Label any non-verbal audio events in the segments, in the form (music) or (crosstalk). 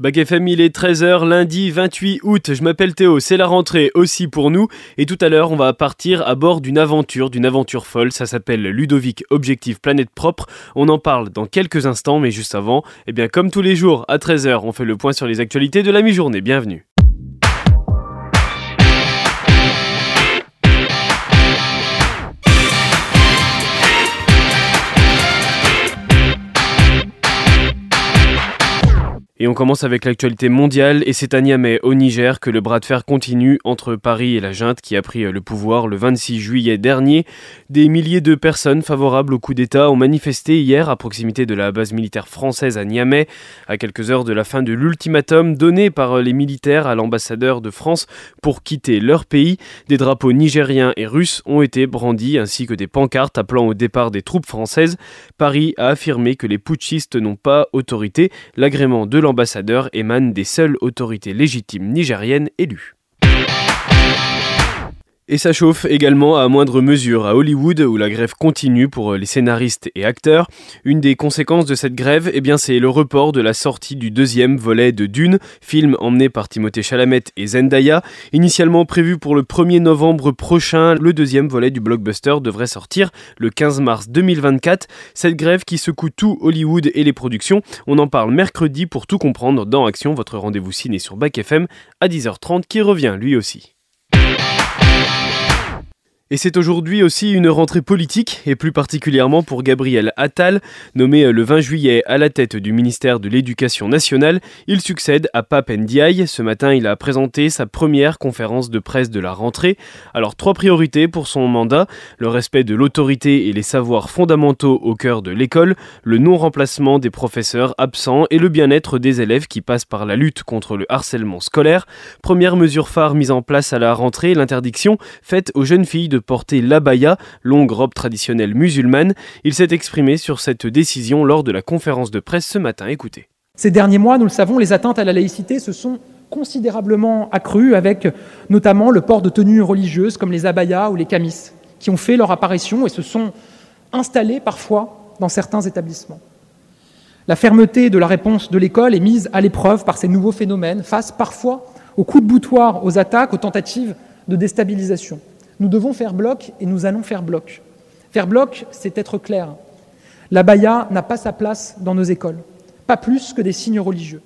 Bac FM, il est 13h, lundi 28 août. Je m'appelle Théo, c'est la rentrée aussi pour nous. Et tout à l'heure, on va partir à bord d'une aventure, d'une aventure folle. Ça s'appelle Ludovic Objectif Planète Propre. On en parle dans quelques instants, mais juste avant, eh bien, comme tous les jours, à 13h, on fait le point sur les actualités de la mi-journée. Bienvenue. Et on commence avec l'actualité mondiale et c'est à Niamey au Niger que le bras de fer continue entre Paris et la junte qui a pris le pouvoir le 26 juillet dernier. Des milliers de personnes favorables au coup d'État ont manifesté hier à proximité de la base militaire française à Niamey, à quelques heures de la fin de l'ultimatum donné par les militaires à l'ambassadeur de France pour quitter leur pays. Des drapeaux nigériens et russes ont été brandis ainsi que des pancartes appelant au départ des troupes françaises. Paris a affirmé que les putschistes n'ont pas autorité. L'agrément de l'ambassadeur ambassadeurs émanent des seules autorités légitimes nigériennes élues. Et ça chauffe également à moindre mesure à Hollywood où la grève continue pour les scénaristes et acteurs. Une des conséquences de cette grève, eh bien, c'est le report de la sortie du deuxième volet de Dune, film emmené par Timothée Chalamet et Zendaya. Initialement prévu pour le 1er novembre prochain, le deuxième volet du blockbuster devrait sortir le 15 mars 2024. Cette grève qui secoue tout Hollywood et les productions, on en parle mercredi pour tout comprendre dans Action, votre rendez-vous ciné sur Bac FM à 10h30 qui revient lui aussi. Et c'est aujourd'hui aussi une rentrée politique, et plus particulièrement pour Gabriel Attal, nommé le 20 juillet à la tête du ministère de l'Éducation nationale. Il succède à Pape Ndiaye. Ce matin, il a présenté sa première conférence de presse de la rentrée. Alors, trois priorités pour son mandat le respect de l'autorité et les savoirs fondamentaux au cœur de l'école, le non-remplacement des professeurs absents et le bien-être des élèves qui passent par la lutte contre le harcèlement scolaire. Première mesure phare mise en place à la rentrée l'interdiction faite aux jeunes filles de porter l'abaya, longue robe traditionnelle musulmane. Il s'est exprimé sur cette décision lors de la conférence de presse ce matin. Écoutez. Ces derniers mois, nous le savons, les atteintes à la laïcité se sont considérablement accrues avec notamment le port de tenues religieuses comme les abayas ou les camis, qui ont fait leur apparition et se sont installés parfois dans certains établissements. La fermeté de la réponse de l'école est mise à l'épreuve par ces nouveaux phénomènes face parfois aux coups de boutoir, aux attaques, aux tentatives de déstabilisation. Nous devons faire bloc et nous allons faire bloc. Faire bloc, c'est être clair. La baya n'a pas sa place dans nos écoles, pas plus que des signes religieux.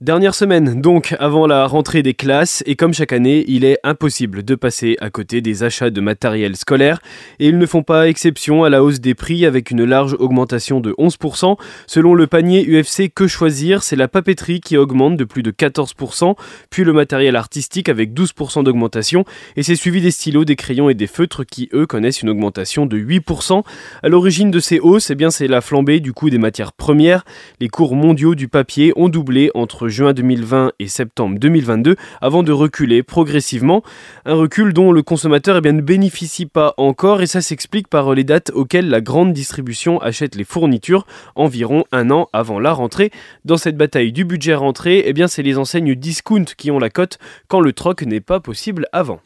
Dernière semaine donc avant la rentrée des classes et comme chaque année il est impossible de passer à côté des achats de matériel scolaire et ils ne font pas exception à la hausse des prix avec une large augmentation de 11%. Selon le panier UFC Que choisir? C'est la papeterie qui augmente de plus de 14% puis le matériel artistique avec 12% d'augmentation et c'est suivi des stylos, des crayons et des feutres qui eux connaissent une augmentation de 8%. À l'origine de ces hausses eh bien c'est la flambée du coût des matières premières. Les cours mondiaux du papier ont doublé entre juin 2020 et septembre 2022 avant de reculer progressivement. Un recul dont le consommateur eh ne bénéficie pas encore et ça s'explique par les dates auxquelles la grande distribution achète les fournitures environ un an avant la rentrée. Dans cette bataille du budget rentrée, eh c'est les enseignes discount qui ont la cote quand le troc n'est pas possible avant.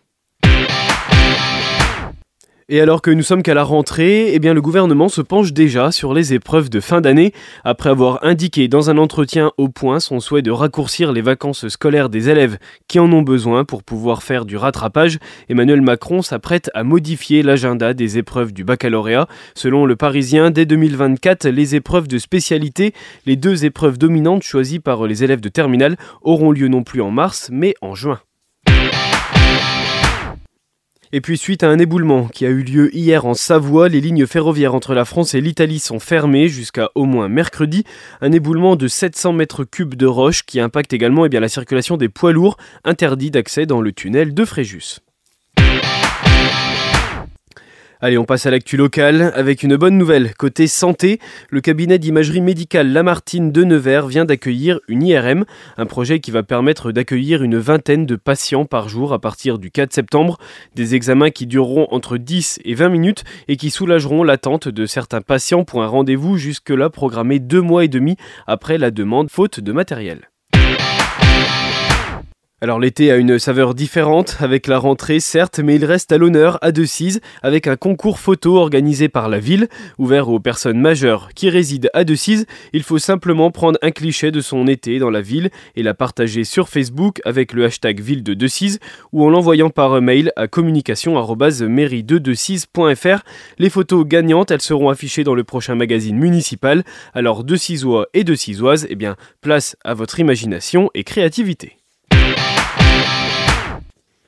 Et alors que nous sommes qu'à la rentrée, eh le gouvernement se penche déjà sur les épreuves de fin d'année. Après avoir indiqué dans un entretien au point son souhait de raccourcir les vacances scolaires des élèves qui en ont besoin pour pouvoir faire du rattrapage, Emmanuel Macron s'apprête à modifier l'agenda des épreuves du baccalauréat. Selon le Parisien, dès 2024, les épreuves de spécialité, les deux épreuves dominantes choisies par les élèves de terminale, auront lieu non plus en mars, mais en juin. Et puis suite à un éboulement qui a eu lieu hier en Savoie, les lignes ferroviaires entre la France et l'Italie sont fermées jusqu'à au moins mercredi. Un éboulement de 700 mètres cubes de roche qui impacte également eh la circulation des poids lourds, interdit d'accès dans le tunnel de Fréjus. Allez, on passe à l'actu locale avec une bonne nouvelle. Côté santé, le cabinet d'imagerie médicale Lamartine de Nevers vient d'accueillir une IRM, un projet qui va permettre d'accueillir une vingtaine de patients par jour à partir du 4 septembre. Des examens qui dureront entre 10 et 20 minutes et qui soulageront l'attente de certains patients pour un rendez-vous jusque-là programmé deux mois et demi après la demande faute de matériel. Alors l'été a une saveur différente avec la rentrée certes, mais il reste à l'honneur à Decize avec un concours photo organisé par la ville, ouvert aux personnes majeures qui résident à Decize. Il faut simplement prendre un cliché de son été dans la ville et la partager sur Facebook avec le hashtag ville de Decize ou en l'envoyant par mail à communication@mairie2decize.fr. Les photos gagnantes, elles seront affichées dans le prochain magazine municipal. Alors de Cisois et de Cisoises, eh bien place à votre imagination et créativité.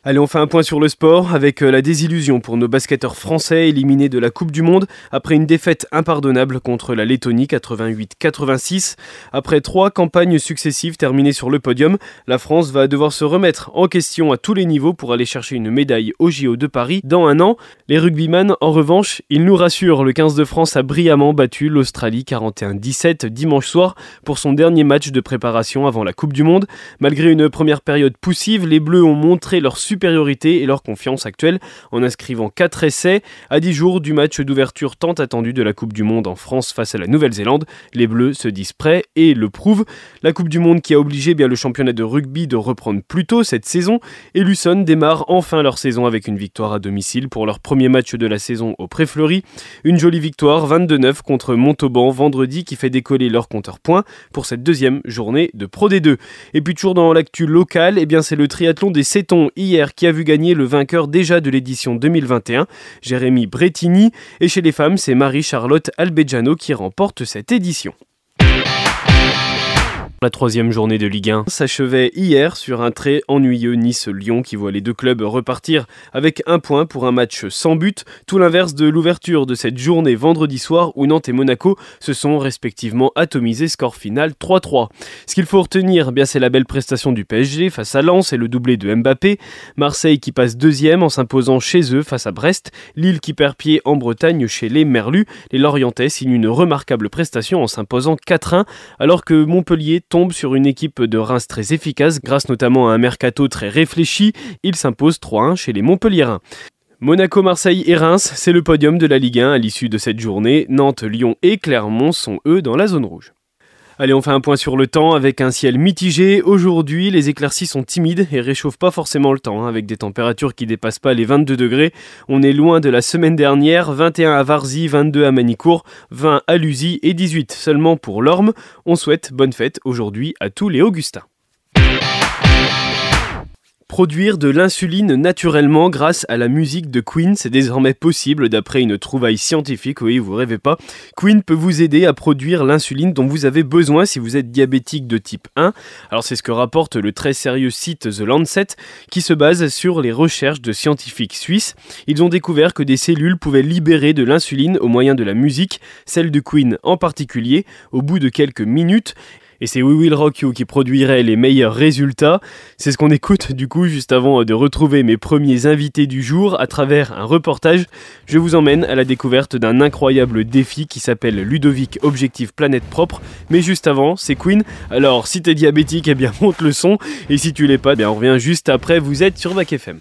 Allez, on fait un point sur le sport avec euh, la désillusion pour nos basketteurs français éliminés de la Coupe du Monde après une défaite impardonnable contre la Lettonie 88-86. Après trois campagnes successives terminées sur le podium, la France va devoir se remettre en question à tous les niveaux pour aller chercher une médaille au JO de Paris dans un an. Les rugbyman, en revanche, ils nous rassurent. Le 15 de France a brillamment battu l'Australie 41-17 dimanche soir pour son dernier match de préparation avant la Coupe du Monde. Malgré une première période poussive, les Bleus ont montré leur et leur confiance actuelle en inscrivant 4 essais à 10 jours du match d'ouverture tant attendu de la Coupe du Monde en France face à la Nouvelle-Zélande. Les Bleus se disent prêts et le prouvent. La Coupe du Monde qui a obligé bien le championnat de rugby de reprendre plus tôt cette saison et Luson démarre enfin leur saison avec une victoire à domicile pour leur premier match de la saison au Pré-Fleury. Une jolie victoire 22-9 contre Montauban vendredi qui fait décoller leur compteur points pour cette deuxième journée de Pro D2. Et puis toujours dans l'actu locale, eh c'est le triathlon des Cétons hier qui a vu gagner le vainqueur déjà de l'édition 2021, Jérémy Brettini, et chez les femmes, c'est Marie-Charlotte Albejano qui remporte cette édition. La troisième journée de Ligue 1 s'achevait hier sur un très ennuyeux Nice-Lyon qui voit les deux clubs repartir avec un point pour un match sans but, tout l'inverse de l'ouverture de cette journée vendredi soir où Nantes et Monaco se sont respectivement atomisés score final 3-3. Ce qu'il faut retenir, eh bien c'est la belle prestation du PSG face à Lens et le doublé de Mbappé, Marseille qui passe deuxième en s'imposant chez eux face à Brest, Lille qui perd pied en Bretagne chez les Merlus, les Lorientais signent une remarquable prestation en s'imposant 4-1 alors que Montpellier tombe sur une équipe de Reims très efficace grâce notamment à un mercato très réfléchi. Il s'impose 3-1 chez les Montpelliérains. Monaco, Marseille et Reims, c'est le podium de la Ligue 1 à l'issue de cette journée. Nantes, Lyon et Clermont sont eux dans la zone rouge. Allez, on fait un point sur le temps avec un ciel mitigé. Aujourd'hui, les éclaircies sont timides et réchauffent pas forcément le temps, hein, avec des températures qui dépassent pas les 22 degrés. On est loin de la semaine dernière, 21 à Varzy, 22 à Manicourt, 20 à Lusy et 18 seulement pour l'Orme. On souhaite bonne fête aujourd'hui à tous les Augustins. Produire de l'insuline naturellement grâce à la musique de Queen, c'est désormais possible d'après une trouvaille scientifique, oui, vous rêvez pas. Queen peut vous aider à produire l'insuline dont vous avez besoin si vous êtes diabétique de type 1. Alors c'est ce que rapporte le très sérieux site The Lancet qui se base sur les recherches de scientifiques suisses. Ils ont découvert que des cellules pouvaient libérer de l'insuline au moyen de la musique, celle de Queen en particulier, au bout de quelques minutes et c'est We Will Rock You qui produirait les meilleurs résultats. C'est ce qu'on écoute du coup juste avant de retrouver mes premiers invités du jour à travers un reportage. Je vous emmène à la découverte d'un incroyable défi qui s'appelle Ludovic Objectif Planète Propre. Mais juste avant, c'est Queen. Alors si t'es diabétique, eh bien (laughs) monte le son. Et si tu l'es pas, eh bien on revient juste après. Vous êtes sur Vac FM.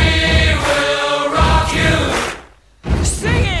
Sing it!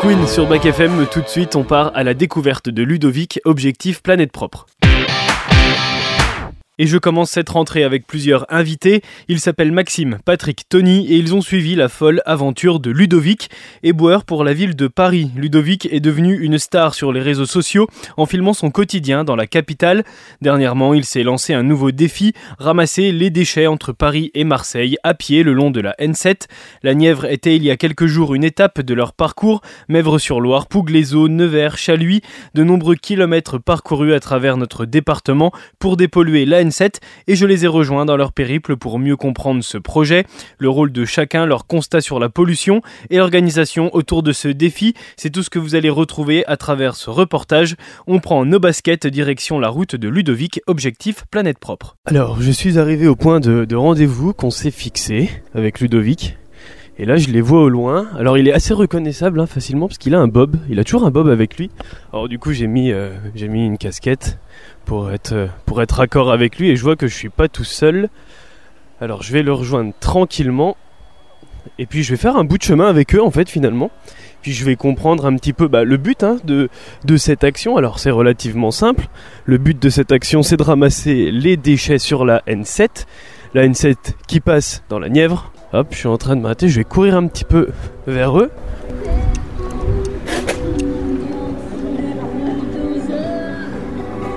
Queen sur Bac FM. Tout de suite, on part à la découverte de Ludovic, objectif planète propre. Et je commence cette rentrée avec plusieurs invités. Ils s'appellent Maxime, Patrick, Tony et ils ont suivi la folle aventure de Ludovic, éboueur pour la ville de Paris. Ludovic est devenu une star sur les réseaux sociaux en filmant son quotidien dans la capitale. Dernièrement, il s'est lancé un nouveau défi, ramasser les déchets entre Paris et Marseille à pied le long de la N7. La Nièvre était il y a quelques jours une étape de leur parcours. Mèvres-sur-Loire, Pouglézo, Nevers, Chaluis, de nombreux kilomètres parcourus à travers notre département pour dépolluer la et je les ai rejoints dans leur périple pour mieux comprendre ce projet, le rôle de chacun, leur constat sur la pollution et l'organisation autour de ce défi. C'est tout ce que vous allez retrouver à travers ce reportage. On prend nos baskets direction la route de Ludovic, objectif planète propre. Alors, je suis arrivé au point de rendez-vous qu'on s'est fixé avec Ludovic. Et là, je les vois au loin. Alors, il est assez reconnaissable hein, facilement parce qu'il a un bob. Il a toujours un bob avec lui. Alors, du coup, j'ai mis, euh, j'ai mis une casquette pour être, euh, pour être raccord avec lui. Et je vois que je suis pas tout seul. Alors, je vais le rejoindre tranquillement. Et puis, je vais faire un bout de chemin avec eux, en fait, finalement. Puis, je vais comprendre un petit peu bah, le but hein, de, de cette action. Alors, c'est relativement simple. Le but de cette action, c'est de ramasser les déchets sur la N7. La N7 qui passe dans la Nièvre Hop, je suis en train de m'arrêter, je vais courir un petit peu vers eux.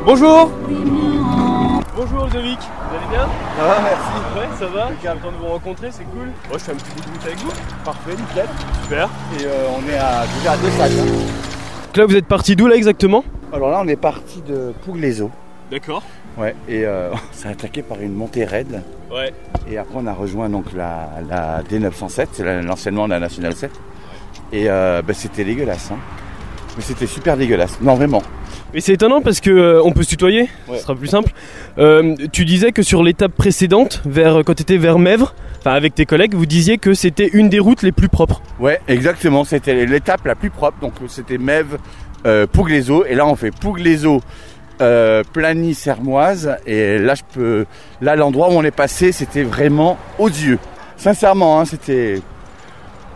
Bonjour Bonjour Ludovic, vous allez bien? Ça va, merci. Ouais, ça va, j'ai content de vous rencontrer, c'est cool. Moi, je fais un petit bout de route avec vous. Parfait, nickel. Super. Et euh, on est à, déjà à deux sacs. hein. Donc là, vous êtes parti d'où là exactement? Alors là, on est parti de Pouglézo. D'accord. Ouais, et euh, (laughs) on s'est attaqué par une montée raide. Ouais. Et après, on a rejoint donc la, la D907, c'est l'anciennement de la Nationale 7. Et euh, bah, c'était dégueulasse. Hein. Mais c'était super dégueulasse. Non, vraiment. Mais c'est étonnant parce que euh, on peut se tutoyer, Ouais. ce sera plus simple. Euh, tu disais que sur l'étape précédente, vers quand tu étais vers Mèvres, enfin avec tes collègues, vous disiez que c'était une des routes les plus propres. Ouais, exactement. C'était l'étape la plus propre. Donc c'était Mève, euh, Pouglézo. Et là, on fait Pouglézo, euh, Sermoise. Et là, je peux. Là, l'endroit où on est passé, c'était vraiment odieux. Sincèrement, hein, c'était.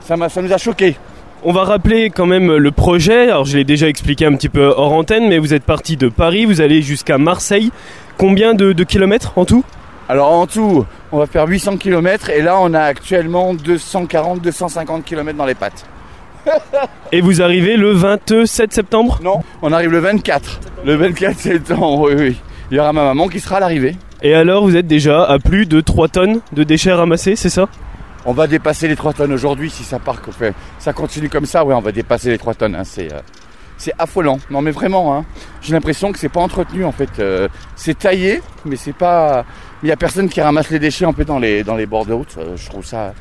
Ça, m'a, ça nous a choqués. On va rappeler quand même le projet. Alors je l'ai déjà expliqué un petit peu hors antenne, mais vous êtes parti de Paris, vous allez jusqu'à Marseille. Combien de, de kilomètres en tout? Alors en tout, on va faire 800 km et là on a actuellement 240-250 km dans les pattes. (laughs) Et vous arrivez le 27 septembre? Non, on arrive le 24. Le 24 septembre, oui, oui. Il y aura ma maman qui sera à l'arrivée. Et alors vous êtes déjà à plus de 3 tonnes de déchets ramassés, c'est ça? On va dépasser les 3 tonnes aujourd'hui si ça part, ça continue comme ça, ouais, on va dépasser les 3 tonnes. hein, c'est, euh, c'est affolant. Non mais vraiment, hein, j'ai l'impression que c'est pas entretenu en fait. Euh, c'est taillé, mais c'est pas. Il y a personne qui ramasse les déchets en fait dans les dans les bords de route. Euh, je trouve ça.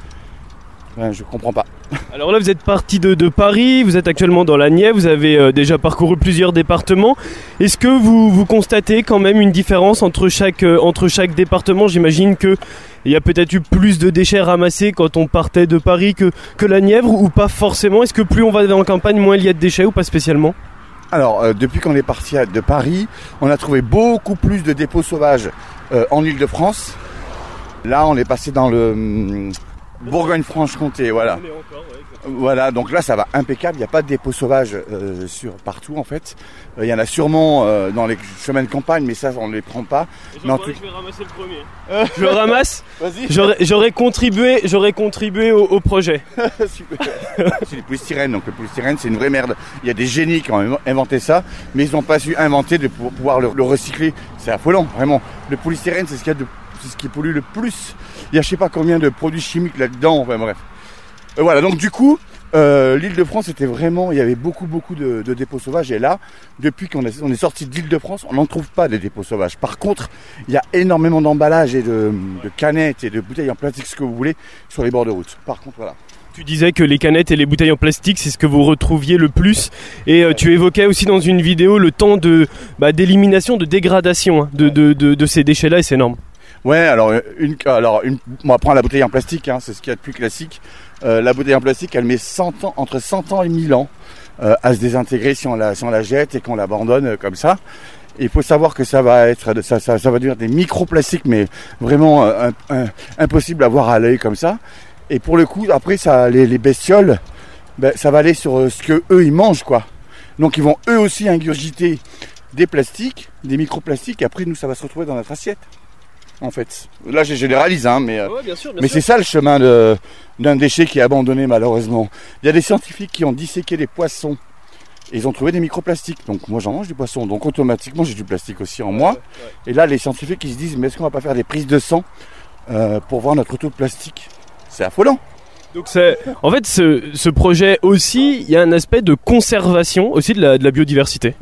Ouais, je comprends pas. Alors là vous êtes parti de, Paris, vous êtes actuellement dans la Nièvre, vous avez euh, déjà parcouru plusieurs départements. Est-ce que vous, constatez quand même une différence entre chaque, euh, département? J'imagine que il y a peut-être eu plus de déchets ramassés quand on partait de Paris que, que la Nièvre ou pas forcément? Est-ce que plus on va en campagne, moins il y a de déchets ou pas spécialement? Alors, euh, depuis qu'on est parti de Paris, on a trouvé beaucoup plus de dépôts sauvages en Ile-de-France. Là, on est passé dans le hum, Bourgogne-Franche-Comté, voilà. Voilà, donc là, ça va impeccable. Il n'y a pas de dépôts sauvages euh, sur partout, en fait. Euh, Il y en a sûrement euh, dans les chemins de campagne, mais ça, on ne les prend pas. Mais en tout- je vais ramasser le premier. je le ramasse. (laughs) J'aurais contribué, j'aurais contribué au, au projet. (laughs) Super. c'est du polystyrène, donc le polystyrène c'est une vraie merde. Il y a des génies qui ont inventé ça, mais ils n'ont pas su inventer de pou- pouvoir le, le recycler. C'est affolant, vraiment. Le polystyrène c'est ce, qu'il y a de- ce qui pollue le plus. Il y a je sais pas combien de produits chimiques là-dedans, enfin bref. Euh, voilà, donc du coup, euh, l'île de France était vraiment, il y avait beaucoup beaucoup de, dépôts sauvages et là, depuis qu'on est, sorti de l'île de France, on n'en trouve pas des dépôts sauvages. Par contre, il y a énormément d'emballages et de, canettes et de bouteilles en plastique, ce que vous voulez, sur les bords de route. Par contre, voilà. Tu disais que les canettes et les bouteilles en plastique, c'est ce que vous retrouviez le plus. Et euh, tu évoquais aussi dans une vidéo le temps bah, d'élimination, de dégradation hein, de, de ces déchets-là, et c'est énorme. Ouais, alors une, alors une, on prendre la bouteille en plastique, hein, c'est ce qu'il y a de plus classique. Euh, la bouteille en plastique, elle met 100 ans, entre 100 ans et 1000 ans euh, à se désintégrer si on la, si on la jette et qu'on l'abandonne euh, comme ça. Il faut savoir que ça va être, ça, ça, ça va devenir des microplastiques, mais vraiment euh, impossible à voir à l'œil comme ça. Et pour le coup, après, ça, les, les bestioles ben, ça va aller sur euh, ce que eux ils mangent quoi. Donc ils vont eux aussi ingurgiter des plastiques, des microplastiques, et après nous ça va se retrouver dans notre assiette. En fait. Là je généralise hein, mais, euh, Ouais, bien sûr, bien mais c'est ça le chemin d'un déchet qui est abandonné malheureusement. Il y a des scientifiques qui ont disséqué des poissons. Et ils ont trouvé des microplastiques. Donc moi j'en mange du poisson. Donc automatiquement j'ai du plastique aussi en moi. Et là les scientifiques ils se disent mais est-ce qu'on va pas faire des prises de sang euh, pour voir notre taux de plastique? C'est affolant. Donc c'est, en fait, ce, ce projet aussi, il y a un aspect de conservation aussi de la, de la biodiversité.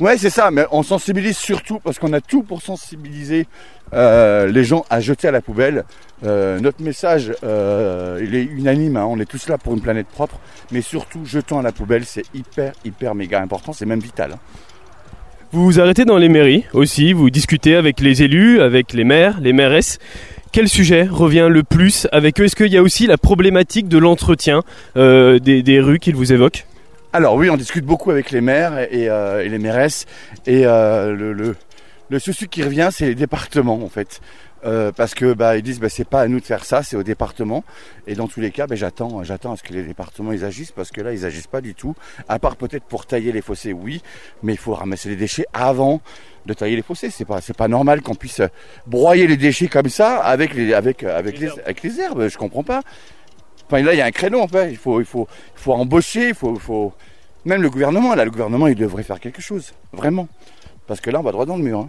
Ouais, c'est ça, mais on sensibilise surtout parce qu'on a tout pour sensibiliser euh, les gens à jeter à la poubelle. Euh, notre message, euh, il est unanime, hein, on est tous là pour une planète propre, mais surtout jetant à la poubelle, c'est hyper, hyper méga important, c'est même vital. hein. Vous vous arrêtez dans les mairies aussi, vous discutez avec les élus, avec les maires, les mairesses. Quel sujet revient le plus avec eux? Est-ce qu'il y a aussi la problématique de l'entretien euh, des, des rues qu'ils vous évoquent? Alors oui, on discute beaucoup avec les maires et, euh, et les mairesses, et euh, le, le, le souci qui revient, c'est les départements en fait. Euh, parce que bah, ils disent bah, c'est pas à nous de faire ça, c'est au département. Et dans tous les cas, bah, j'attends, j'attends à ce que les départements ils agissent parce que là ils agissent pas du tout. À part peut-être pour tailler les fossés, oui, mais il faut ramasser les déchets avant de tailler les fossés. C'est pas, c'est pas normal qu'on puisse broyer les déchets comme ça avec les, avec, avec les, avec les herbes. Je comprends pas. Enfin là il y a un créneau en fait. Il faut, il faut, il faut embaucher, il faut, il faut. Même le gouvernement, là, le gouvernement, il devrait faire quelque chose, vraiment, parce que là on va droit dans le mur. hein.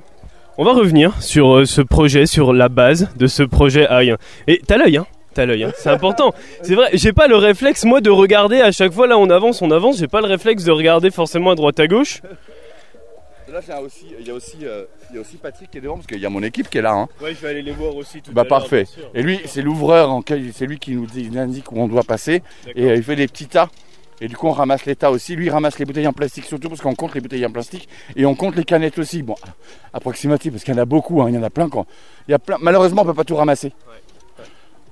On va revenir sur euh, ce projet, sur la base de ce projet AI. Et t'as l'œil, hein T'as l'œil, hein. c'est important. C'est vrai, j'ai pas le réflexe moi de regarder à chaque fois là on avance, on avance. J'ai pas le réflexe de regarder forcément à droite à gauche. Là, il y a aussi, il y a aussi, euh, il y a aussi Patrick qui est devant parce qu'il y a mon équipe qui est là. hein. Ouais, je vais aller les voir aussi tout Bah parfait. Et lui, c'est l'ouvreur, c'est lui qui nous dit, il indique où on doit passer et euh, il fait des petits tas. Et du coup, on ramasse les tas aussi. Lui, il ramasse les bouteilles en plastique surtout parce qu'on compte les bouteilles en plastique et on compte les canettes aussi. Bon, approximatif parce qu'il y en a beaucoup. hein. Il y en a plein. Quand... Il y a plein. Malheureusement, on peut pas tout ramasser.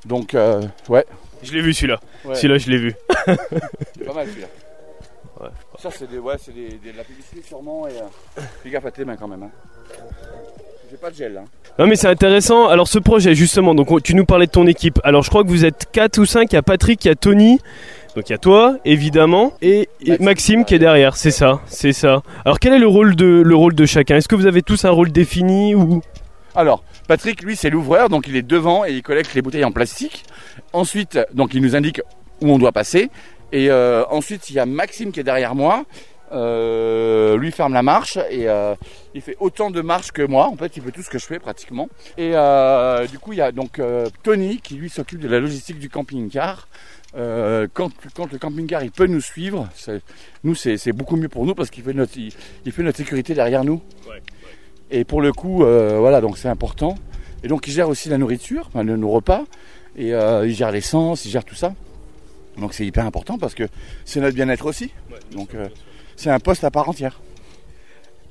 Donc, euh, ouais. Je l'ai vu celui-là. Ouais. Celui-là, je l'ai vu. C'est pas mal celui-là. Ouais. Ça, c'est des, ouais, c'est des, des- de la publicité sûrement. Et, euh, fais gaffe à tes mains quand même. Hein. J'ai pas de gel là. Non mais c'est intéressant. Alors ce projet justement, donc on- tu nous parlais de ton équipe. Alors je crois que vous êtes 4 ou 5, il y a Patrick, il y a Tony. Donc il y a toi évidemment et et Maxime, Maxime, qui est derrière, c'est ça, c'est ça. Alors quel est le rôle de le rôle de chacun? Est-ce que vous avez tous un rôle défini ou? Alors, Patrick, lui, c'est l'ouvreur, donc il est devant et il collecte les bouteilles en plastique. Ensuite, donc il nous indique où on doit passer. Et euh, ensuite, il y a Maxime qui est derrière moi. Euh, lui ferme la marche et euh, il fait autant de marches que moi. En fait, il fait tout ce que je fais pratiquement. Et euh, du coup, il y a donc Tony qui lui s'occupe de la logistique du camping-car. Euh, quand, quand le camping-car il peut nous suivre, c'est- nous c'est beaucoup mieux pour nous parce qu'il fait notre il, il fait notre sécurité derrière nous. Et pour le coup, euh, voilà, donc c'est important. Et donc il gère aussi la nourriture, enfin, nos repas, et euh, il gère l'essence, il gère tout ça. Donc c'est hyper important parce que c'est notre bien-être aussi. Donc euh, c'est un poste à part entière.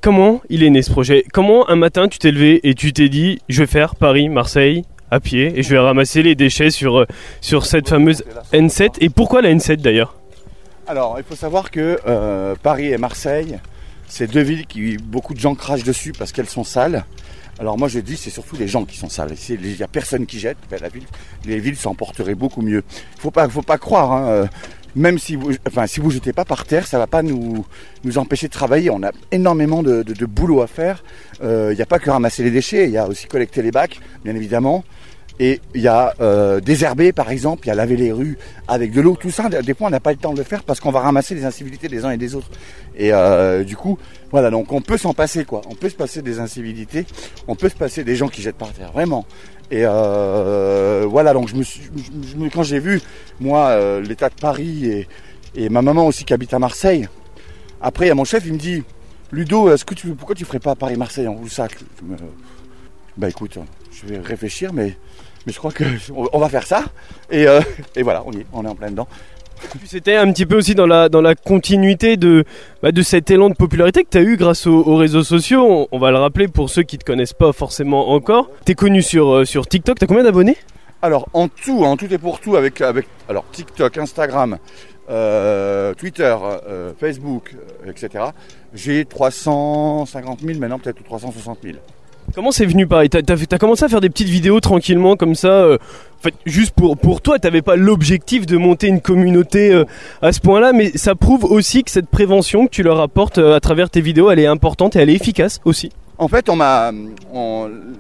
comment il est né ce projet? Comment un matin tu t'es levé et tu t'es dit je vais faire Paris Marseille à pied et je vais ramasser les déchets sur euh, sur cette fameuse N7 et pourquoi la N7 d'ailleurs? Alors il faut savoir que euh, Paris et Marseille, c'est deux villes qui beaucoup de gens crachent dessus parce qu'elles sont sales. Alors moi je dis c'est surtout les gens qui sont sales. Il n'y a personne qui jette. Ben, la ville, les villes s'en porteraient beaucoup mieux. Faut pas, faut pas croire. hein, euh, Même si vous, enfin si vous jetez pas par terre, ça va pas nous nous empêcher de travailler. On a énormément de, boulot à faire. Il n'y a pas que ramasser les déchets. Il y a aussi collecter les bacs, bien évidemment. Et il y a euh, désherber par exemple, il y a laver les rues avec de l'eau, tout ça. Des fois on n'a pas le temps de le faire parce qu'on va ramasser les incivilités des uns et des autres. Et euh, du coup, voilà, donc on peut s'en passer quoi. On peut se passer des incivilités, on peut se passer des gens qui jettent par terre, vraiment. Et euh, voilà, donc je me suis, quand j'ai vu moi euh, l'état de Paris et, ma maman aussi qui habite à Marseille. Après, il y a mon chef, il me dit, Ludo, est-ce que tu, pourquoi tu ferais pas Paris-Marseille en me- Bah écoute, je vais réfléchir, mais mais je crois que on va faire ça. Et, euh, et voilà, on y est, on est en plein dedans. C'était un petit peu aussi dans la, dans la continuité de, bah, de cet élan de popularité que tu as eu grâce aux, aux réseaux sociaux. On, on va le rappeler pour ceux qui te connaissent pas forcément encore. Tu es connu sur, euh, sur TikTok. Tu as combien d'abonnés? Alors en tout, en tout et pour tout, avec, avec alors TikTok, Instagram, euh, Twitter, euh, Facebook, etc. J'ai 350 000 maintenant, peut-être ou 360 000. Comment c'est venu pareil T'as as, commencé à faire des petites vidéos tranquillement comme ça euh, fait, juste pour, pour toi, t'avais pas l'objectif de monter une communauté euh, à ce point-là, mais ça prouve aussi que cette prévention que tu leur apportes euh, à travers tes vidéos, elle est importante et elle est efficace aussi. En fait, on m'a,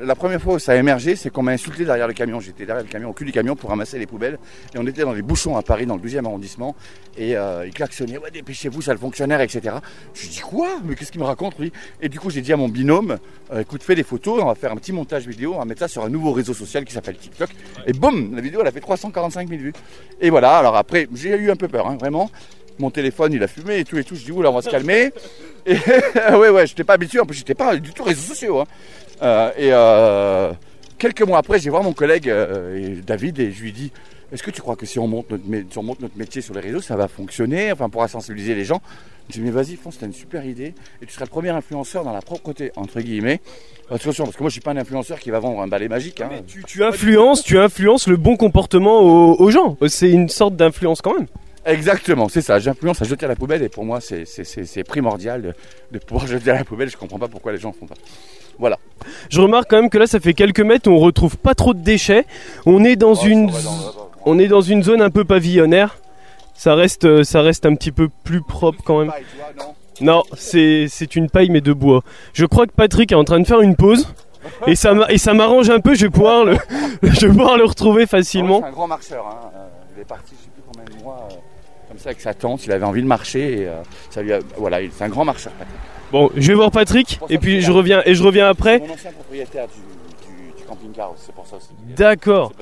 la première fois où ça a émergé, c'est qu'on m'a insulté derrière le camion. J'étais derrière le camion, au cul du camion pour ramasser les poubelles. Et on était dans les bouchons à Paris, dans le 12e arrondissement. Et euh, ils klaxonnaient, ouais, dépêchez-vous, ça le fonctionnaire, etc. Je dis quoi? Mais qu'est-ce qu'il me raconte, lui? Et du coup, j'ai dit à mon binôme, euh, écoute, fais des photos, on va faire un petit montage vidéo, on va mettre ça sur un nouveau réseau social qui s'appelle TikTok. Et boum, la vidéo, elle a fait 345 000 vues. Et voilà, alors après, j'ai eu un peu peur, hein, vraiment mon téléphone il a fumé et tout et tout. Je dis oula on va se calmer. Et (laughs) ouais ouais, j'étais pas habitué. En plus j'étais pas du tout réseaux sociaux. Hein. Euh, et euh, quelques mois après, j'ai voir mon collègue euh, David et je lui dis est-ce que tu crois que si on monte, notre, si on monte notre métier sur les réseaux, ça va fonctionner Enfin, pourra sensibiliser les gens? Je dis, mais vas-y, fonce, c'est une super idée. Et tu seras le premier influenceur dans la propreté, entre guillemets. Attention, parce que moi, je suis pas un influenceur qui va vendre un balai magique. Hein. Tu, influences, tu influences le bon comportement aux gens. C'est une sorte d'influence quand même. Exactement, c'est ça. J'influence à jeter à la poubelle et pour moi, c'est primordial de, pouvoir (laughs) jeter à la poubelle. Je comprends pas pourquoi les gens font pas. Voilà. Je remarque quand même que là, ça fait quelques mètres, on retrouve pas trop de déchets. On est dans une, on est dans une zone un peu pavillonnaire. Ça reste, euh, ça reste un petit peu plus propre quand même. Non, c'est une paille mais de bois. Je crois que Patrick est en train de faire une pause. Et ça, et ça m'arrange un peu, je vais pouvoir le, (laughs) je vais pouvoir le retrouver facilement. C'est un grand marcheur, hein. Euh, il est parti, je sais plus combien de mois. Euh, comme ça avec sa tante, il avait envie de marcher et euh, ça lui a, voilà, c'est un grand marcheur Patrick. Bon, je vais voir Patrick et puis je reviens et je reviens après. Mon ancien propriétaire du, camping-car, c'est pour ça aussi. D'accord.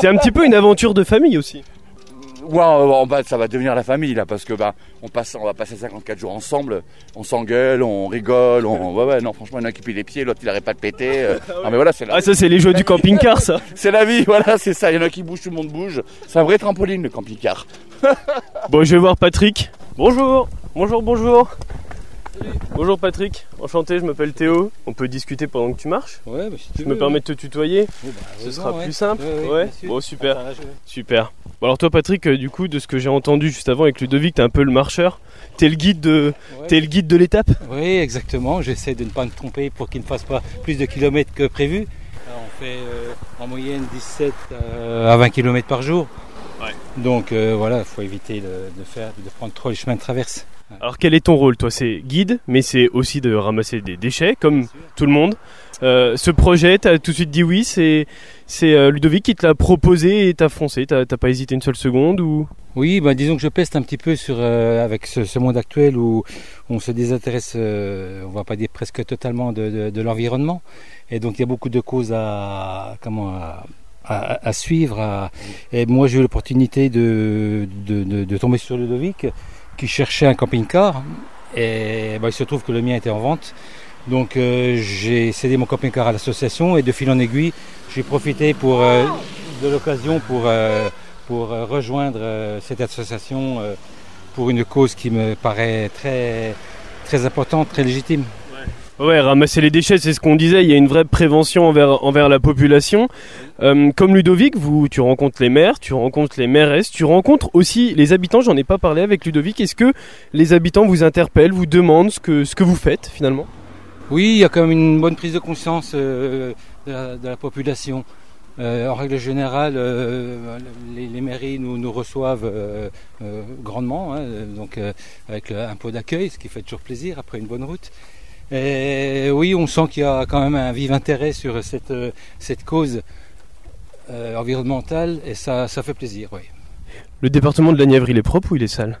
C'est un petit peu une aventure de famille aussi. Ouais, ça va devenir la famille là parce que bah on passe, on va passer 54 jours ensemble, on s'engueule, on rigole, on ouais ouais non franchement il y en a qui plie les pieds, l'autre il arrête pas de péter. Euh. (laughs) Ah mais voilà c'est Ah ça c'est les jeux du camping-car ça. (laughs) c'est la vie, voilà c'est ça. Il y en a qui bougent, tout le monde bouge. C'est un vrai trampoline le camping-car. bon je vais voir Patrick. Bonjour, bonjour, bonjour. Bonjour Patrick, enchanté, je m'appelle Théo. On peut discuter pendant que tu marches Ouais, bah, si tu Je me permets de te tutoyer bah, Ce sera plus simple Ouais, Bon, super. super. Bon, alors toi Patrick, euh, du coup, de ce que j'ai entendu juste avant avec Ludovic, t'es un peu le marcheur. T'es le guide de, es le guide de l'étape? Oui, exactement. J'essaie de ne pas me tromper pour qu'il ne fasse pas plus de kilomètres que prévu. on fait euh, en moyenne 17 euh, à 20 km par jour. Donc voilà, il faut éviter de, faire, de prendre trop les chemins de traverse. Alors quel est ton rôle Toi? C'est guide, mais c'est aussi de ramasser des déchets, comme tout le monde. Euh, ce projet, tu as tout de suite dit oui, c'est euh, Ludovic qui te l'a proposé et t'as foncé, t'as pas hésité une seule seconde ou? Oui, bah, disons que je peste un petit peu sur euh, avec ce, monde actuel où on se désintéresse, on va pas dire presque totalement de, l'environnement, et donc il y a beaucoup de causes à comment à, suivre. Et moi j'ai eu l'opportunité de, de, tomber sur Ludovic qui cherchait un camping-car et bah, il se trouve que le mien était en vente. Donc euh, j'ai cédé mon camping-car à l'association et de fil en aiguille, j'ai profité euh, de l'occasion pour, euh, rejoindre cette association pour une cause qui me paraît très importante, très légitime. Ouais, ramasser les déchets, c'est ce qu'on disait. Il y a une vraie prévention envers, envers la population. Euh, comme Ludovic, vous, tu rencontres les maires, tu rencontres les mairesses, tu rencontres aussi les habitants. J'en ai pas parlé avec Ludovic. Est-ce que les habitants vous interpellent, vous demandent ce que, ce que vous faites finalement? Oui, il y a quand même une bonne prise de conscience euh, de, la, population. Euh, en règle générale, les, mairies nous, nous reçoivent grandement, hein, donc avec un pot d'accueil, ce qui fait toujours plaisir après une bonne route. Et oui, on sent qu'il y a quand même un vif intérêt sur cette, euh, cette cause euh, environnementale et ça, ça fait plaisir, oui. Le département de la Nièvre, il est propre ou il est sale?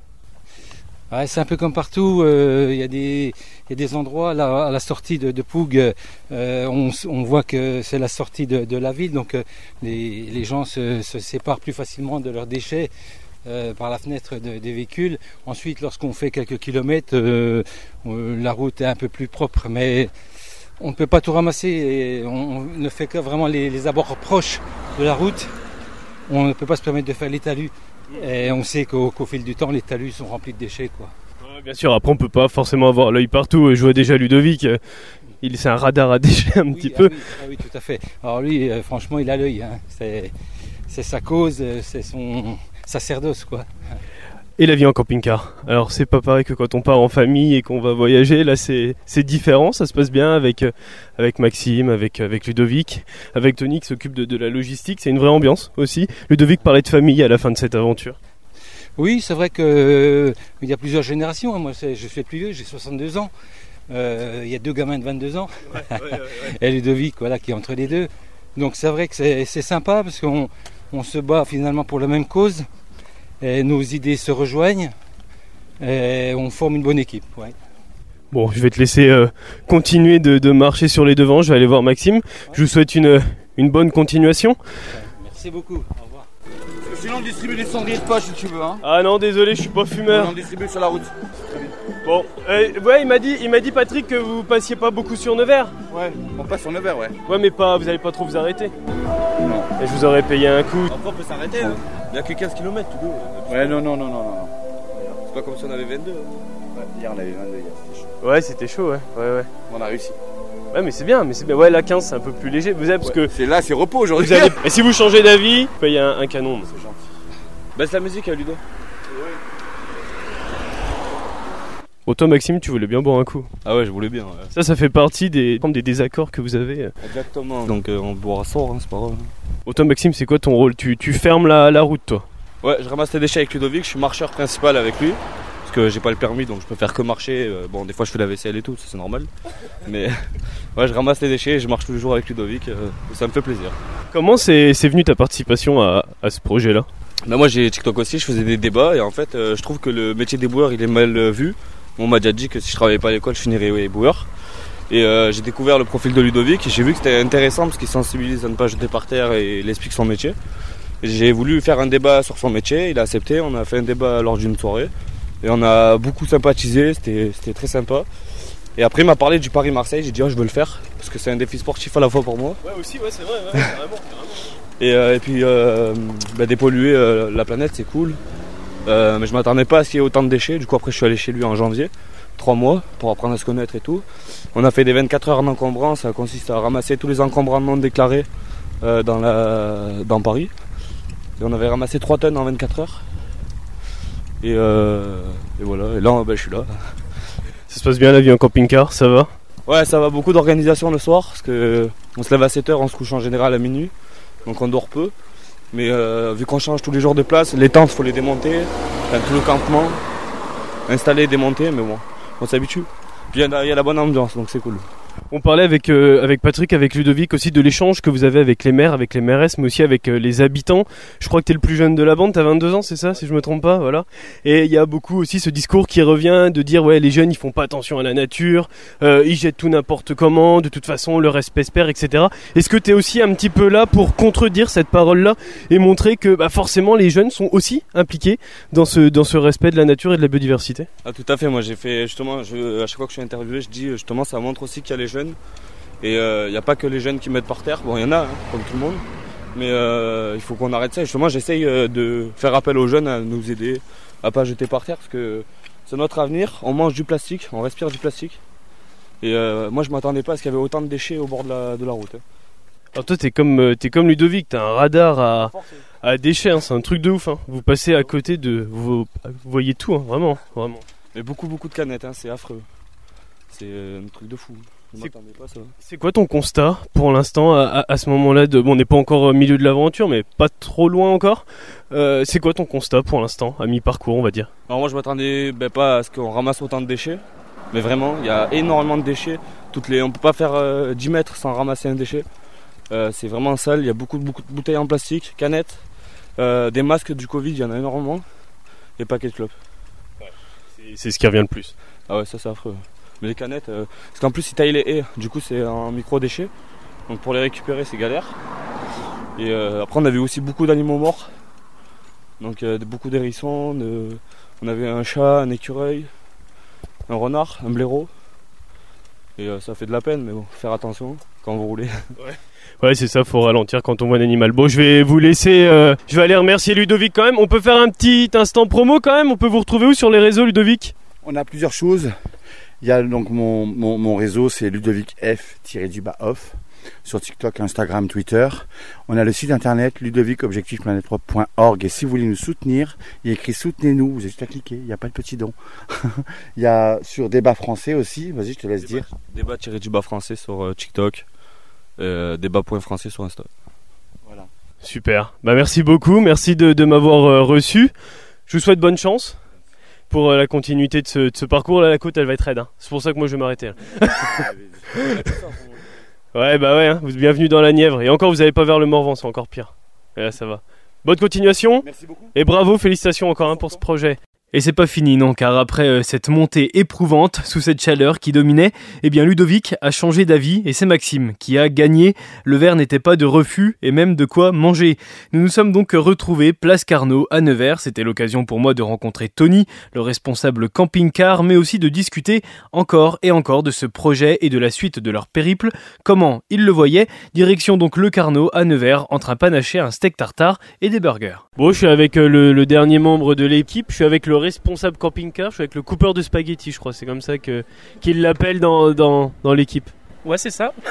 C'est un peu comme partout. Euh, il, y a des, il y, a des, endroits, là, à la sortie de, de Poug, on, on, voit que c'est la sortie de, de, la ville, donc les, les gens se, se, séparent plus facilement de leurs déchets. Euh, par la fenêtre des véhicules. Ensuite, lorsqu'on fait quelques kilomètres, euh, euh, la route est un peu plus propre, mais on ne peut pas tout ramasser et on ne fait que vraiment les, abords proches de la route. On ne peut pas se permettre de faire les talus. Et on sait qu'au fil du temps, les talus sont remplis de déchets. Quoi. bien sûr, après on peut pas forcément avoir l'œil partout. Je vois déjà Ludovic, il c'est un radar à (laughs) déchets un petit ah peu. Ah oui, tout à fait. Alors lui, franchement, il a l'œil. Hein. C'est sa cause, c'est son, sacerdoce quoi. Et la vie en camping-car. Alors c'est pas pareil que quand on part en famille et qu'on va voyager. Là c'est différent. Ça se passe bien avec euh, avec Maxime, avec avec Ludovic, avec Tony qui s'occupe de, de la logistique. C'est une vraie ambiance aussi. Ludovic parlait de famille à la fin de cette aventure. Oui, c'est vrai que euh, il y a plusieurs générations. Moi, c'est- je suis le plus vieux, j'ai 62 ans. Euh, il y a deux gamins de 22 ans. (laughs) et Ludovic, voilà, qui est entre les deux. Donc c'est vrai que c'est sympa parce qu'on on se bat finalement pour la même cause. Et nos idées se rejoignent. Et on forme une bonne équipe. ouais. Bon, je vais te laisser euh, continuer de, de marcher sur les devants. Je vais aller voir Maxime. Je vous souhaite une une bonne continuation. Merci beaucoup. Au revoir. Sinon, on distribue des cendriers de poche si tu veux. Hein. Ah non, désolé, je suis pas On fumeur. en distribue sur la route. Bon, euh, ouais, il m'a dit, il m'a dit Patrick que vous passiez pas beaucoup sur Nevers. Ouais, on passe sur 9 heures, ouais. Ouais, mais pas, vous allez pas trop vous arrêter. Non. Et je vous aurais payé un coup. Après, on peut s'arrêter. Hein. Il n'y a que 15 km tout dos. Ouais, non, non, non, non, non. C'est pas comme si on avait 22. Ouais, hier, on avait 22 hier, c'était chaud. Ouais, c'était chaud, ouais, ouais, ouais. On a réussi. Ouais, mais c'est bien, mais c'est bien. Ouais, la 15, c'est un peu plus léger. Vous avez, parce que C'est là, c'est repos aujourd'hui. (laughs) Et si vous changez d'avis, vous payez un, un canon. C'est gentil. Baisse la musique, hein, Ludo. Toi, Maxime, tu voulais bien boire un coup. Ah ouais, je voulais bien. Ça, ça fait partie des, des désaccords que vous avez. Exactement. Donc euh, on boira sort, hein, c'est pas grave. Toi, Maxime, c'est quoi ton rôle? Tu, tu fermes la, la route, toi? Ouais, je ramasse les déchets avec Ludovic, je suis marcheur principal avec lui. Parce que j'ai pas le permis donc je peux faire que marcher. Euh, Bon, des fois je fais la vaisselle et tout, ça c'est normal. (laughs) Mais (laughs) ouais, je ramasse les déchets et je marche tous les jours avec Ludovic. euh, ça me fait plaisir. Comment c'est venu ta participation à, à ce projet-là? Bah, moi j'ai TikTok aussi, je faisais des débats et en fait euh, je trouve que le métier des boueurs il est mal euh, vu. On m'a déjà dit que si je travaillais pas à l'école je finirais ouais, boueur. Et euh, j'ai découvert le profil de Ludovic et j'ai vu que c'était intéressant parce qu'il sensibilise à ne pas jeter par terre et il explique son métier. J'ai voulu faire un débat sur son métier, il a accepté, on a fait un débat lors d'une soirée et on a beaucoup sympathisé, c'était très sympa. Et après il m'a parlé du Paris-Marseille, j'ai dit oh, je veux le faire parce que c'est un défi sportif à la fois pour moi. Ouais, aussi, ouais, c'est vrai, vraiment. (laughs) Et, euh, et puis euh, bah, dépolluer la planète, c'est cool. Euh, mais je m'attendais pas à ce qu'il y ait autant de déchets. Du coup, après, je suis allé chez lui en janvier, trois mois, pour apprendre à se connaître et tout. On a fait des 24 heures d'encombrant. Ça consiste à ramasser tous les encombrants non déclarés euh, dans, la, dans Paris. Et on avait ramassé 3 tonnes en 24 heures. Et, euh, et voilà. Et là, bah, je suis là. Ça se passe bien la vie en camping-car, ça va? Ouais, ça va beaucoup d'organisation le soir, parce que on se lève à 7h, on se couche en général à minuit, donc on dort peu. Mais euh, vu qu'on change tous les jours de place, les tentes, faut les démonter, enfin, tout le campement, installer, démonter, mais bon, on s'habitue. Puis il y, a- il y a la bonne ambiance, donc c'est cool. On parlait avec, euh, avec Patrick, avec Ludovic aussi de l'échange que vous avez avec les maires, avec les mairesses, mais aussi avec euh, les habitants. Je crois que tu es le plus jeune de la bande, tu as 22 ans, c'est ça, si je me trompe pas, voilà. Et il y a beaucoup aussi ce discours qui revient de dire, ouais, les jeunes, ils font pas attention à la nature, euh, ils jettent tout n'importe comment, de toute façon, le respect se perd, etc. Est-ce que tu es aussi un petit peu là pour contredire cette parole-là et montrer que bah, forcément les jeunes sont aussi impliqués dans ce, dans ce respect de la nature et de la biodiversité? Ah, tout à fait, moi j'ai fait justement, à chaque fois que je suis interviewé, je dis justement, ça montre aussi qu'il y a les jeunes. Et euh, il n'y a pas que les jeunes qui mettent par terre, bon, il y en a, hein, comme tout le monde. Mais euh, il faut qu'on arrête ça. Et justement, j'essaye euh, de faire appel aux jeunes à nous aider, à pas jeter par terre, parce que c'est notre avenir. On mange du plastique, on respire du plastique. Et euh, moi, je m'attendais pas à ce qu'il y avait autant de déchets au bord de la, de la route. hein. Alors toi, t'es comme, euh, t'es comme Ludovic, t'as un radar à, à déchets, hein, c'est un truc de ouf. Hein. Vous passez à côté de, vous, vous voyez tout, hein, vraiment, vraiment. Mais beaucoup, beaucoup de canettes, hein, c'est affreux. C'est euh, un truc de fou. C'est- quoi ton constat pour l'instant à, ce moment-là de, bon, on n'est pas encore au milieu de l'aventure, mais pas trop loin encore. Euh, c'est quoi ton constat pour l'instant, à mi-parcours, on va dire? Alors moi je m'attendais ben, pas à ce qu'on ramasse autant de déchets, mais vraiment il y a énormément de déchets. Toutes les, on peut pas faire euh, 10 mètres sans ramasser un déchet. Euh, c'est vraiment sale, il y a beaucoup, beaucoup de bouteilles en plastique, canettes, euh, des masques du Covid, il y en a énormément, et paquets de clopes. C'est ce qui revient le plus. Ah ouais ça c'est affreux. Mais les canettes, euh, parce qu'en plus ils taillent les haies, du coup c'est un micro déchet, donc pour les récupérer c'est galère. Et euh, après on avait aussi beaucoup d'animaux morts, donc euh, de- beaucoup d'hérissons, de- on avait un chat, un écureuil, un renard, un blaireau. Et euh, ça fait de la peine, mais bon, faire attention quand vous roulez. (laughs) Ouais, c'est ça, faut ralentir quand on voit un animal. Bon, je vais vous laisser, euh, je vais aller remercier Ludovic quand même. On peut faire un petit instant promo quand même On peut vous retrouver où sur les réseaux, Ludovic? On a plusieurs choses. Il y a donc mon, mon, mon réseau, c'est Ludovic F-du-bas off. sur TikTok, Instagram, Twitter. On a le site internet ludovicobjectifplanetpropre.org et si vous voulez nous soutenir, il y a écrit soutenez-nous, vous avez juste à cliquer, il n'y a pas de petit don. (laughs) il y a sur débat français aussi, vas-y je te laisse dire. Débat tiré du bas français sur euh, TikTok, euh, débat.français sur Insta. Voilà. Super, bah merci beaucoup, merci de, de m'avoir euh, reçu. Je vous souhaite bonne chance pour euh, la continuité de ce, de ce, parcours. Là, la côte, elle va être raide. Hein. C'est pour ça que moi, je vais m'arrêter. (laughs) ouais, bah ouais, hein. bienvenue dans la Nièvre. Et encore, vous n'allez pas vers le Morvan, c'est encore pire. Et là, ça va. Bonne continuation. Merci beaucoup. Et bravo, félicitations encore hein, pour ce projet. Et c'est pas fini non, car après euh, cette montée éprouvante sous cette chaleur qui dominait, eh bien Ludovic a changé d'avis et c'est Maxime qui a gagné. Le verre n'était pas de refus et même de quoi manger. Nous nous sommes donc retrouvés place Carnot à Nevers. C'était l'occasion pour moi de rencontrer Tony, le responsable camping-car, mais aussi de discuter encore et encore de ce projet et de la suite de leur périple. Comment ils le voyaient? Direction donc le Carnot à Nevers entre un panaché, un steak tartare et des burgers. Bon, je suis avec euh, le, le dernier membre de l'équipe. Je suis avec le responsable camping-car, je suis avec le coupeur de spaghettis, je crois. C'est comme ça que qu'il l'appelle dans, dans, dans l'équipe. Ouais, c'est ça. (laughs)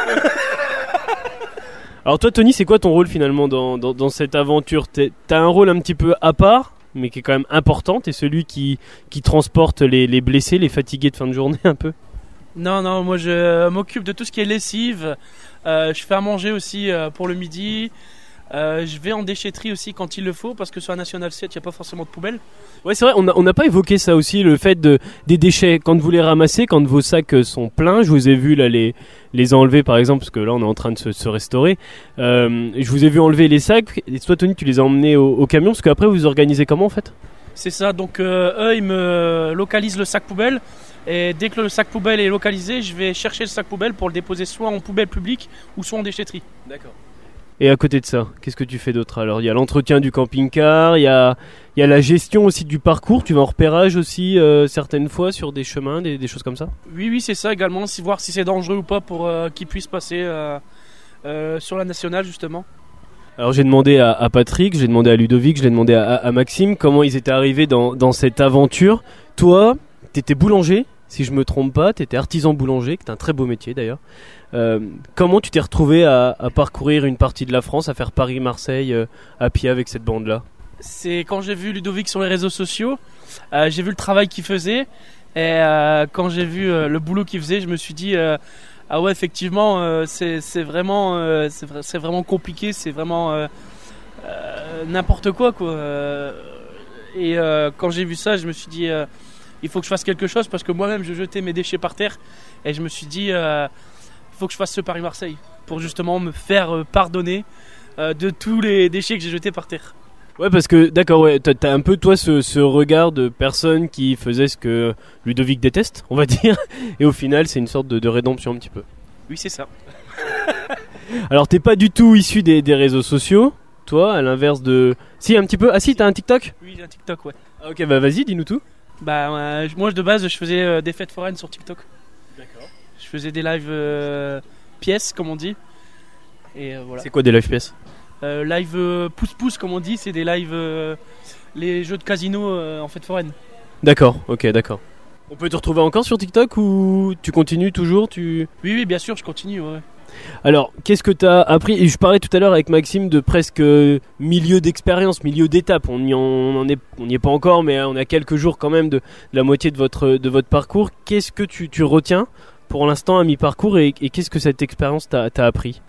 Alors toi, Tony, c'est quoi ton rôle finalement dans, dans, dans cette aventure? T'as un rôle un petit peu à part, mais qui est quand même important. T'es celui qui, qui transporte les, les blessés, les fatigués de fin de journée un peu? Non, non, moi je m'occupe de tout ce qui est lessive. Euh, je fais à manger aussi euh, pour le midi. Euh, je vais en déchetterie aussi quand il le faut, parce que sur la National 7, il n'y a pas forcément de poubelle. Ouais, c'est vrai, on n'a pas évoqué ça aussi, le fait de, des déchets. Quand vous les ramassez, quand vos sacs sont pleins, je vous ai vu là les, les enlever par exemple, parce que là on est en train de se, se restaurer. Euh, je vous ai vu enlever les sacs, et toi Tony, tu les as emmenés au, au camion, parce qu'après vous organisez comment en fait? C'est ça, donc euh, eux ils me localisent le sac poubelle. Et dès que le sac poubelle est localisé, je vais chercher le sac poubelle pour le déposer soit en poubelle publique ou soit en déchetterie. D'accord. Et à côté de ça, qu'est-ce que tu fais d'autre Alors, il y a l'entretien du camping-car, il y a, il y a la gestion aussi du parcours. Tu vas en repérage aussi euh, certaines fois sur des chemins, des, des, choses comme ça? Oui, oui, c'est ça également. Si, voir si c'est dangereux ou pas pour euh, qu'ils puissent passer euh, sur la nationale, justement. Alors, j'ai demandé à, à Patrick, j'ai demandé à Ludovic, j'ai demandé à, à, Maxime comment ils étaient arrivés dans, dans cette aventure. Toi, t'étais boulanger? Si je me trompe pas, tu étais artisan boulanger, qui est un très beau métier d'ailleurs. Euh, comment tu t'es retrouvé à, parcourir une partie de la France, à faire Paris-Marseille euh, à pied avec cette bande-là? C'est quand j'ai vu Ludovic sur les réseaux sociaux, euh, j'ai vu le travail qu'il faisait, et quand j'ai vu le boulot qu'il faisait, je me suis dit ah ouais effectivement c'est vraiment c'est vraiment compliqué, c'est vraiment n'importe quoi quoi. et quand j'ai vu ça, je me suis dit il faut que je fasse quelque chose parce que moi-même je jetais mes déchets par terre et je me suis dit euh, il faut que je fasse ce Paris-Marseille pour justement me faire euh, pardonner euh, de tous les déchets que j'ai jetés par terre. Ouais, parce que d'accord, ouais, t'as un peu toi ce, ce, regard de personne qui faisait ce que Ludovic déteste, on va (laughs) dire, et au final c'est une sorte de, de, rédemption un petit peu. Oui, c'est ça. (laughs) Alors t'es pas du tout issu des, des, réseaux sociaux, toi, à l'inverse de. Si, un petit peu. Ah si, t'as un TikTok? Oui, j'ai un TikTok, ouais. Ah, ok, bah vas-y, dis-nous tout. Bah euh, moi de base je faisais euh, des fêtes foraines sur TikTok. D'accord. Je faisais des lives euh, pièces comme on dit. Et voilà. C'est quoi des lives pièces? Live pouce pouce comme on dit, c'est des lives les jeux de casino en fête foraine. D'accord, ok, d'accord. On peut te retrouver encore sur TikTok ou tu continues toujours tu... Oui, oui, bien sûr, je continue. Ouais. Alors, qu'est-ce que tu as appris Et je parlais tout à l'heure avec Maxime de presque milieu d'expérience, milieu d'étape. On n'y on est, on est pas encore, mais on a quelques jours quand même de, de la moitié de votre, de votre parcours. Qu'est-ce que tu, tu retiens pour l'instant à mi-parcours et, et qu'est-ce que cette expérience t'a appris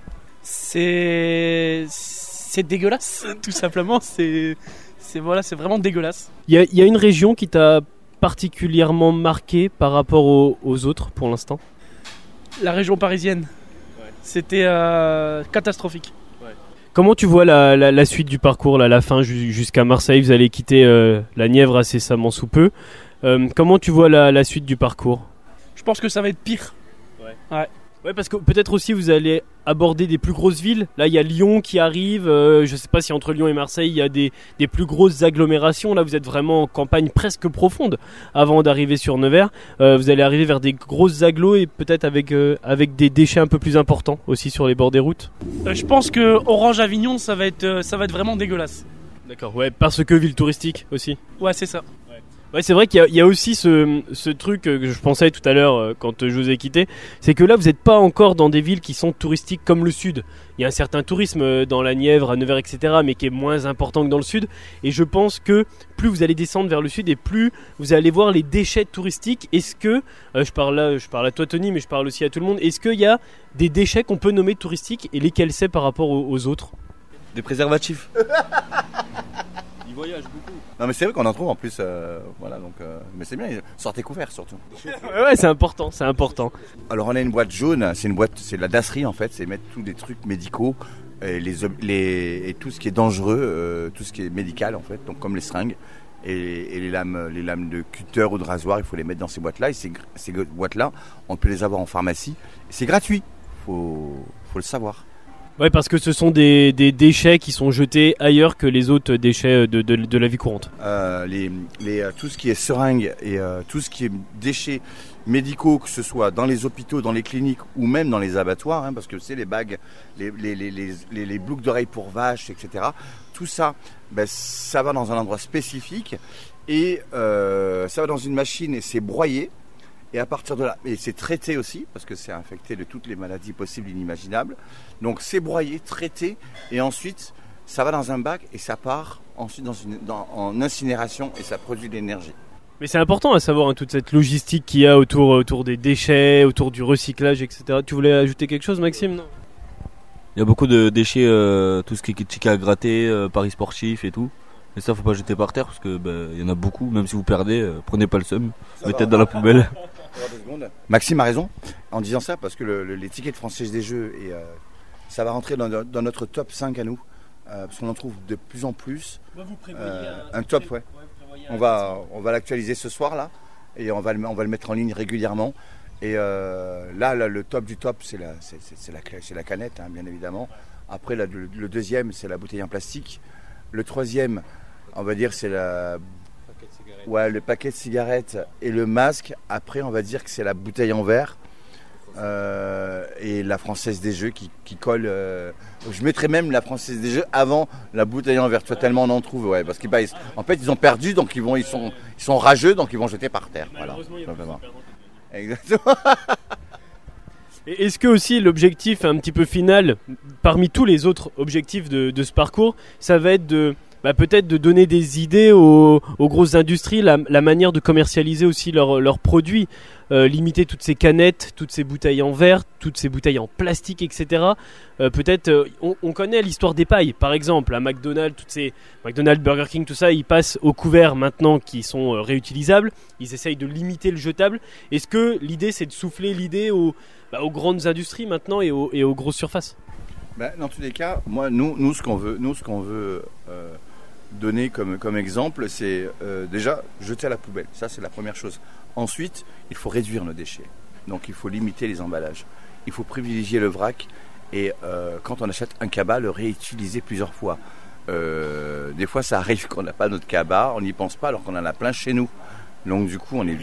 C'est c'est dégueulasse, (laughs) tout simplement. C'est c'est voilà, c'est vraiment dégueulasse. Il y, y a, une région qui t'a particulièrement marqué par rapport aux, aux autres pour l'instant? La région parisienne. C'était euh, catastrophique. Comment tu vois la, la, la, suite du parcours, là, la fin jusqu'à Marseille? Vous allez quitter euh, la Nièvre incessamment sous peu. Euh, comment tu vois la, la, suite du parcours? Je pense que ça va être pire. Ouais. ouais. Ouais, parce que peut-être aussi vous allez aborder des plus grosses villes. Là, il y a Lyon qui arrive. Euh, je sais pas si entre Lyon et Marseille, il y a des, des, plus grosses agglomérations. Là, vous êtes vraiment en campagne presque profonde avant d'arriver sur Nevers. Euh, vous allez arriver vers des grosses agglos et peut-être avec, euh, avec des déchets un peu plus importants aussi sur les bords des routes. je pense que Orange Avignon, ça va être, ça va être vraiment dégueulasse. D'accord, ouais, parce que ville touristique aussi. Ouais, c'est ça. Ouais, c'est vrai qu'il y, y, a aussi ce, ce, truc que je pensais tout à l'heure euh, quand je vous ai quitté, c'est que là vous n'êtes pas encore dans des villes qui sont touristiques comme le sud. Il y a un certain tourisme euh, dans la Nièvre, à Nevers, etc., mais qui est moins important que dans le sud. Et je pense que plus vous allez descendre vers le sud et plus vous allez voir les déchets touristiques. Est-ce que, euh, je, parle là, je parle à toi Tony, mais je parle aussi à tout le monde, est-ce qu'il y a des déchets qu'on peut nommer touristiques et lesquels c'est par rapport aux, aux autres? Des préservatifs. (laughs) Ils voyagent beaucoup. Non mais c'est vrai qu'on en trouve en plus, euh, voilà donc, euh, mais c'est bien, sortez couverts surtout. (laughs) ouais c'est important, c'est important. Alors on a une boîte jaune, c'est une boîte, c'est de la dasserie en fait, c'est mettre tous des trucs médicaux et, les, les, et tout ce qui est dangereux, euh, tout ce qui est médical en fait, donc comme les seringues et, et, les lames, les lames de cutter ou de rasoir, il faut les mettre dans ces boîtes-là et ces, ces boîtes-là, on peut les avoir en pharmacie, c'est gratuit, faut, faut le savoir. Ouais, parce que ce sont des, des, déchets qui sont jetés ailleurs que les autres déchets de, de, de la vie courante. Euh, les, les, tout ce qui est seringue et euh, tout ce qui est déchets médicaux, que ce soit dans les hôpitaux, dans les cliniques ou même dans les abattoirs, hein, parce que c'est les bagues, les, les, les, les, les boucles d'oreilles pour vaches, etc. Tout ça, ben, ça va dans un endroit spécifique et euh, ça va dans une machine et c'est broyé. Et à partir de là, et c'est traité aussi, parce que c'est infecté de toutes les maladies possibles et inimaginables. Donc c'est broyé, traité, et ensuite ça va dans un bac et ça part ensuite dans une, dans, en incinération et ça produit de l'énergie. Mais c'est important à savoir hein, toute cette logistique qu'il y a autour, autour des déchets, autour du recyclage, etc. Tu voulais ajouter quelque chose, Maxime non? Il y a beaucoup de déchets, euh, tout ce qui est ticket à gratter, euh, paris sportifs et tout. Et ça, faut pas jeter par terre parce que bah, il y en a beaucoup. Même si vous perdez, euh, prenez pas le seum, mettez dans la poubelle. (laughs) Maxime a raison en disant ça parce que le, le, les tickets de française des jeux et euh, ça va rentrer dans, dans, notre top 5 à nous euh, parce qu'on en trouve de plus en plus. Euh, un, un top, ouais. On va, on va l'actualiser ce soir là et on va, le, on va le mettre en ligne régulièrement. Et là, là, le top du top, c'est la, la, la, canette, hein, bien évidemment. Après, là, le, le, deuxième, c'est la bouteille en plastique. Le troisième, on va dire, c'est la Ouais, le paquet de cigarettes et le masque. Après, on va dire que c'est la bouteille en verre. Euh, et la française des jeux qui, qui colle. Euh, je mettrais même la française des jeux avant la bouteille en verre. Tu vois, tellement on en trouve, ouais, parce qu'en en fait ils ont perdu, donc ils vont, ils sont, ils sont rageux, donc ils vont jeter par terre. Voilà. Exactement. (laughs) Est-ce que aussi l'objectif un petit peu final, parmi tous les autres objectifs de, de ce parcours, ça va être de bah, peut-être de donner des idées aux, grosses industries, la, manière de commercialiser aussi leurs produits, euh, limiter toutes ces canettes, toutes ces bouteilles en verre, toutes ces bouteilles en plastique, etc. Euh, peut-être, euh, on, on, connaît l'histoire des pailles, par exemple, à McDonald's, toutes ces McDonald's, Burger King, tout ça, ils passent aux couverts maintenant qui sont réutilisables. Ils essayent de limiter le jetable. Est-ce que l'idée, c'est de souffler l'idée aux, bah, grandes industries maintenant et aux, et aux grosses surfaces? Ben, Dans tous les cas, moi, nous, nous ce qu'on veut, nous, ce qu'on veut donner comme, comme exemple, c'est euh, déjà jeter à la poubelle. Ça, c'est la première chose. Ensuite, il faut réduire nos déchets. Donc, il faut limiter les emballages. Il faut privilégier le vrac et euh, quand on achète un cabas, le réutiliser plusieurs fois. Euh, des fois, ça arrive qu'on n'a pas notre cabas, on n'y pense pas alors qu'on en a plein chez nous. Donc, du coup, on est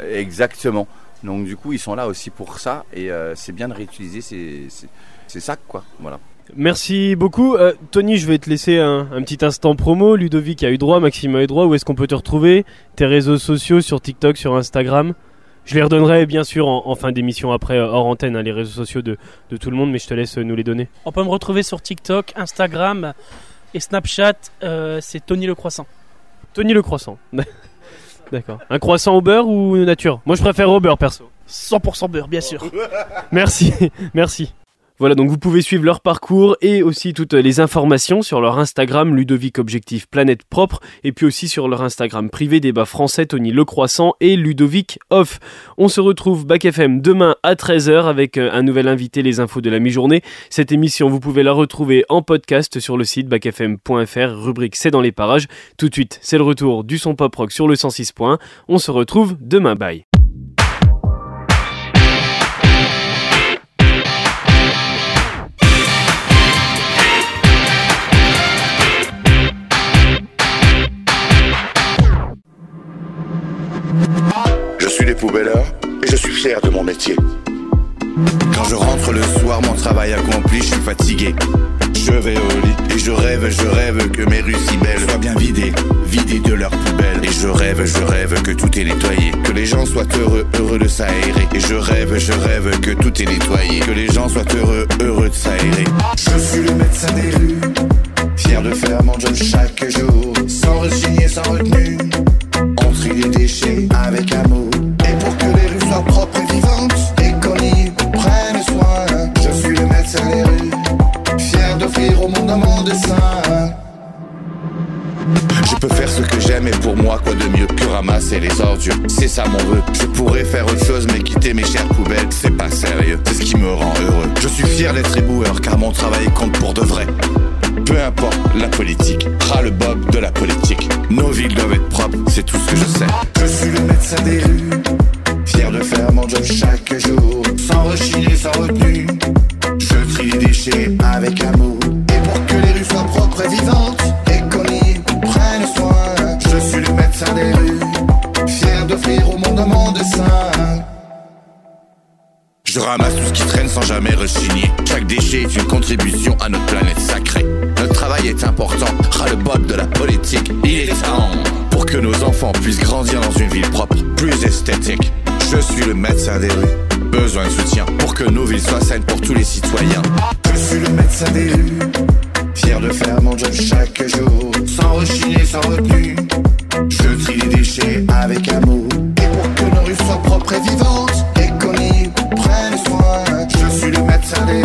exactement. Donc, du coup, ils sont là aussi pour ça et c'est bien de réutiliser ces, ces, ces sacs, quoi. Voilà. Merci beaucoup. Euh, Tony, je vais te laisser un, un, petit instant promo. Ludovic a eu droit, Maxime a eu droit. Où est-ce qu'on peut te retrouver? Tes réseaux sociaux sur TikTok, sur Instagram? Je les redonnerai bien sûr en, en fin d'émission après, euh, hors antenne, hein, les réseaux sociaux de, de, tout le monde, mais je te laisse nous les donner. On peut me retrouver sur TikTok, Instagram et Snapchat. Euh, C'est Tony le Croissant. Tony le Croissant. (laughs) D'accord. Un croissant au beurre ou nature? Moi je préfère au beurre perso. 100% beurre, bien sûr. (laughs) merci, merci. Voilà, donc vous pouvez suivre leur parcours et aussi toutes les informations sur leur Instagram Ludovic Objectif Planète Propre et puis aussi sur leur Instagram privé débat français Tony Le Croissant et Ludovic Off. On se retrouve Bac FM demain à 13h avec un nouvel invité les infos de la mi-journée. Cette émission, vous pouvez la retrouver en podcast sur le site bacfm.fr rubrique C'est dans les parages. Tout de suite, c'est le retour du son pop rock sur le 106. On se retrouve demain. Bye. Les poubelleurs et je suis fier de mon métier. Quand je rentre le soir, mon travail accompli, je suis fatigué. Je vais au lit et je rêve, je rêve que mes rues si belles soient bien vidées, vidées de leurs poubelles. Et je rêve, je rêve soient heureux, heureux de s'aérer. Et je rêve, je rêve que tout est nettoyé. Que les gens soient heureux, heureux de s'aérer. Je suis le médecin des rues, fier de faire mon job chaque jour. Sans resigner, sans retenue. On trie les déchets avec amour. Un monde sain. Je peux faire ce que j'aime et pour moi quoi de mieux que ramasser les ordures? C'est ça mon vœu. Je pourrais faire autre chose mais quitter mes chères poubelles, c'est pas sérieux. C'est ce qui me rend heureux. Je suis fier d'être éboueur car mon travail compte pour de vrai. Peu importe la politique, ras le bob de la politique. Nos villes doivent être propres, c'est tout ce que je sais. Je suis le médecin des rues, fier de faire mon job chaque jour. Sans rechigner, sans retenue. Je trie les déchets avec amour. je ramasse tout ce qui traîne sans jamais rechigner. Chaque déchet est une contribution à notre planète sacrée. Notre travail est important, ras le bob de la politique. Il est temps pour que nos enfants puissent grandir dans une ville propre, plus esthétique. Je suis le médecin des rues. Besoin de soutien pour que nos villes soient saines pour tous les citoyens. Je suis le médecin des rues. Fier de faire mon job chaque jour, sans rechigner, sans retenue. Je trie les déchets avec amour et qu'on y prenne soin. Je suis le médecin des